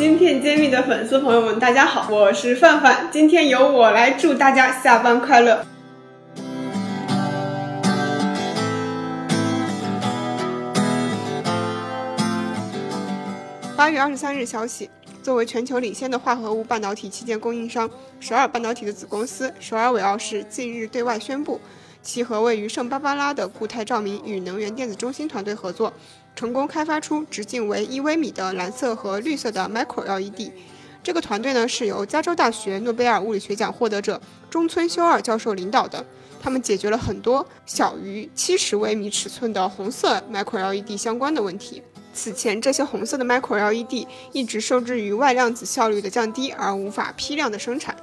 芯片揭秘的粉丝朋友们，大家好，我是范范，今天由我来祝大家下班快乐。八月二十三日消息，作为全球领先的化合物半导体器件供应商，首尔半导体的子公司首尔伟奥士近日对外宣布，其和位于圣巴巴拉的固态照明与能源电子中心团队合作。成功开发出直径为一微米的蓝色和绿色的 Micro LED。这个团队呢是由加州大学诺贝尔物理学奖获得者中村修二教授领导的。他们解决了很多小于七十微米尺寸的红色 Micro LED 相关的问题。此前，这些红色的 Micro LED 一直受制于外量子效率的降低而无法批量的生产。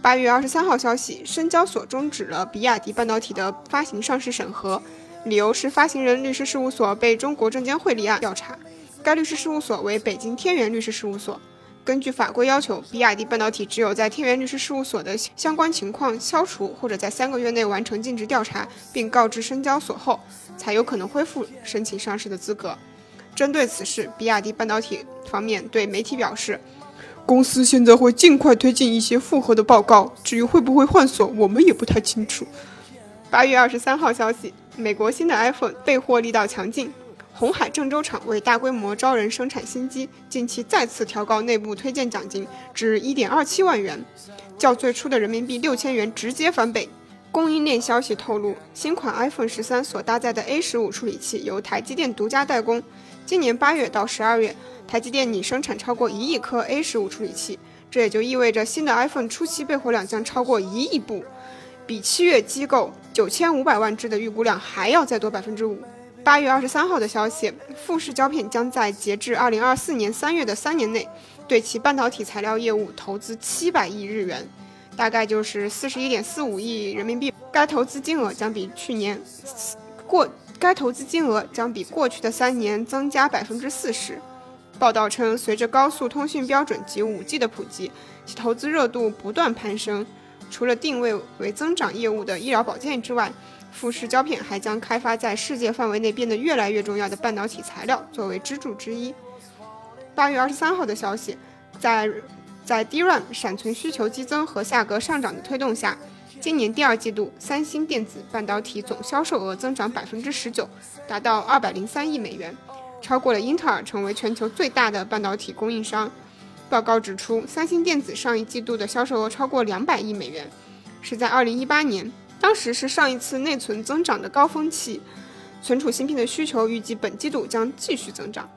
八月二十三号消息，深交所终止了比亚迪半导体的发行上市审核。理由是发行人律师事务所被中国证监会立案调查，该律师事务所为北京天元律师事务所。根据法规要求，比亚迪半导体只有在天元律师事务所的相关情况消除，或者在三个月内完成尽职调查，并告知深交所后，才有可能恢复申请上市的资格。针对此事，比亚迪半导体方面对媒体表示，公司现在会尽快推进一些复核的报告，至于会不会换锁，我们也不太清楚。八月二十三号消息。美国新的 iPhone 备货力道强劲，红海郑州厂为大规模招人生产新机，近期再次调高内部推荐奖金至一点二七万元，较最初的人民币六千元直接翻倍。供应链消息透露，新款 iPhone 十三所搭载的 A 十五处理器由台积电独家代工，今年八月到十二月，台积电拟生产超过一亿颗 A 十五处理器，这也就意味着新的 iPhone 初期备货量将超过一亿部。比七月机构九千五百万只的预估量还要再多百分之五。八月二十三号的消息，富士胶片将在截至二零二四年三月的三年内，对其半导体材料业务投资七百亿日元，大概就是四十一点四五亿人民币。该投资金额将比去年过，该投资金额将比过去的三年增加百分之四十。报道称，随着高速通讯标准及五 G 的普及，其投资热度不断攀升。除了定位为增长业务的医疗保健之外，富士胶片还将开发在世界范围内变得越来越重要的半导体材料作为支柱之一。八月二十三号的消息，在在 DRAM 闪存需求激增和价格上涨的推动下，今年第二季度三星电子半导体总销售额增长百分之十九，达到二百零三亿美元，超过了英特尔，成为全球最大的半导体供应商。报告指出，三星电子上一季度的销售额超过两百亿美元，是在二零一八年，当时是上一次内存增长的高峰期。存储芯片的需求预计本季度将继续增长。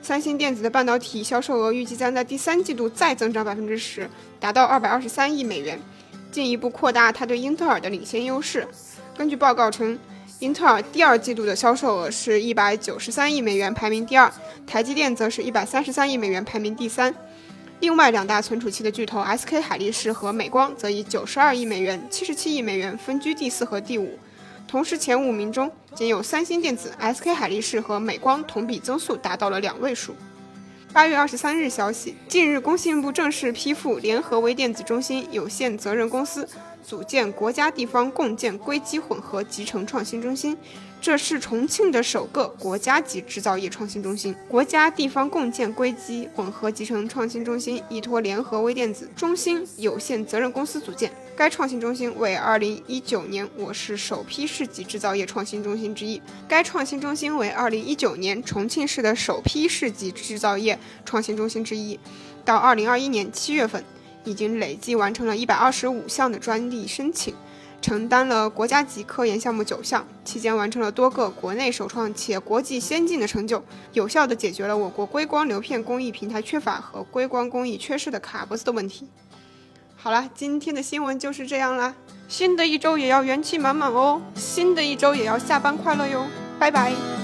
三星电子的半导体销售额预计将在第三季度再增长百分之十，达到二百二十三亿美元，进一步扩大它对英特尔的领先优势。根据报告称，英特尔第二季度的销售额是一百九十三亿美元，排名第二；台积电则是一百三十三亿美元，排名第三。另外两大存储器的巨头 SK 海力士和美光则以九十二亿美元、七十七亿美元分居第四和第五。同时，前五名中仅有三星电子、SK 海力士和美光同比增速达到了两位数。八月二十三日消息，近日工信部正式批复联合微电子中心有限责任公司组建国家地方共建硅基混合集成创新中心。这是重庆的首个国家级制造业创新中心。国家地方共建硅基混合集成创新中心依托联合微电子中心有限责任公司组建。该创新中心为2019年我市首批市级制造业创新中心之一。该创新中心为2019年重庆市的首批市级制造业创新中心之一。到2021年7月份，已经累计完成了一百二十五项的专利申请。承担了国家级科研项目九项，期间完成了多个国内首创且国际先进的成就，有效地解决了我国硅光流片工艺平台缺乏和硅光工艺缺失的卡脖子的问题。好了，今天的新闻就是这样啦，新的一周也要元气满满哦，新的一周也要下班快乐哟，拜拜。